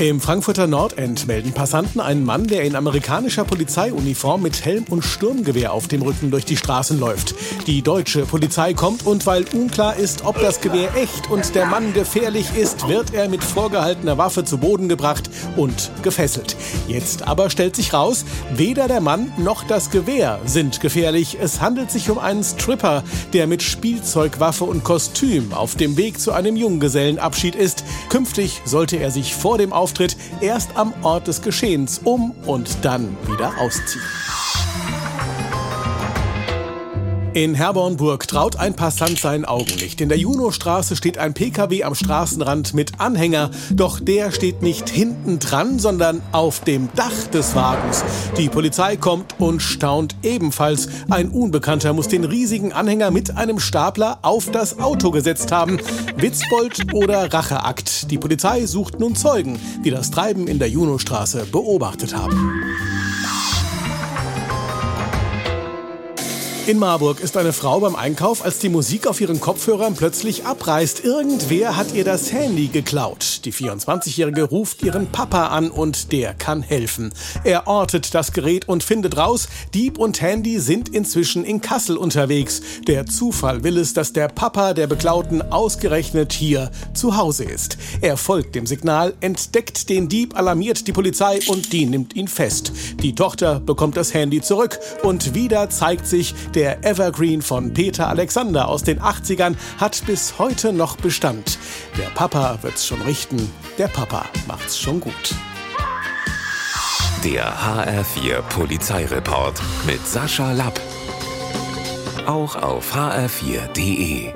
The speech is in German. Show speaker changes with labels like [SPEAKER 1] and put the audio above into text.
[SPEAKER 1] Im Frankfurter Nordend melden Passanten einen Mann, der in amerikanischer Polizeiuniform mit Helm und Sturmgewehr auf dem Rücken durch die Straßen läuft. Die deutsche Polizei kommt und weil unklar ist, ob das Gewehr echt und der Mann gefährlich ist, wird er mit vorgehaltener Waffe zu Boden gebracht und gefesselt. Jetzt aber stellt sich raus, weder der Mann noch das Gewehr sind gefährlich. Es handelt sich um einen Stripper, der mit Spielzeugwaffe und Kostüm auf dem Weg zu einem Junggesellenabschied ist. Künftig sollte er sich vor dem Auftritt erst am Ort des Geschehens um und dann wieder ausziehen. In Herbornburg traut ein Passant seinen Augen nicht. In der Junostraße steht ein PKW am Straßenrand mit Anhänger, doch der steht nicht hinten dran, sondern auf dem Dach des Wagens. Die Polizei kommt und staunt ebenfalls. Ein Unbekannter muss den riesigen Anhänger mit einem Stapler auf das Auto gesetzt haben. Witzbold oder Racheakt. Die Polizei sucht nun Zeugen, die das Treiben in der Junostraße beobachtet haben. In Marburg ist eine Frau beim Einkauf, als die Musik auf ihren Kopfhörern plötzlich abreißt. Irgendwer hat ihr das Handy geklaut. Die 24-Jährige ruft ihren Papa an und der kann helfen. Er ortet das Gerät und findet raus, Dieb und Handy sind inzwischen in Kassel unterwegs. Der Zufall will es, dass der Papa der Beklauten ausgerechnet hier zu Hause ist. Er folgt dem Signal, entdeckt den Dieb, alarmiert die Polizei und die nimmt ihn fest. Die Tochter bekommt das Handy zurück und wieder zeigt sich, der Evergreen von Peter Alexander aus den 80ern hat bis heute noch Bestand. Der Papa wird's schon richten, der Papa macht's schon gut.
[SPEAKER 2] Der HR4 Polizeireport mit Sascha Lapp. Auch auf hr4.de.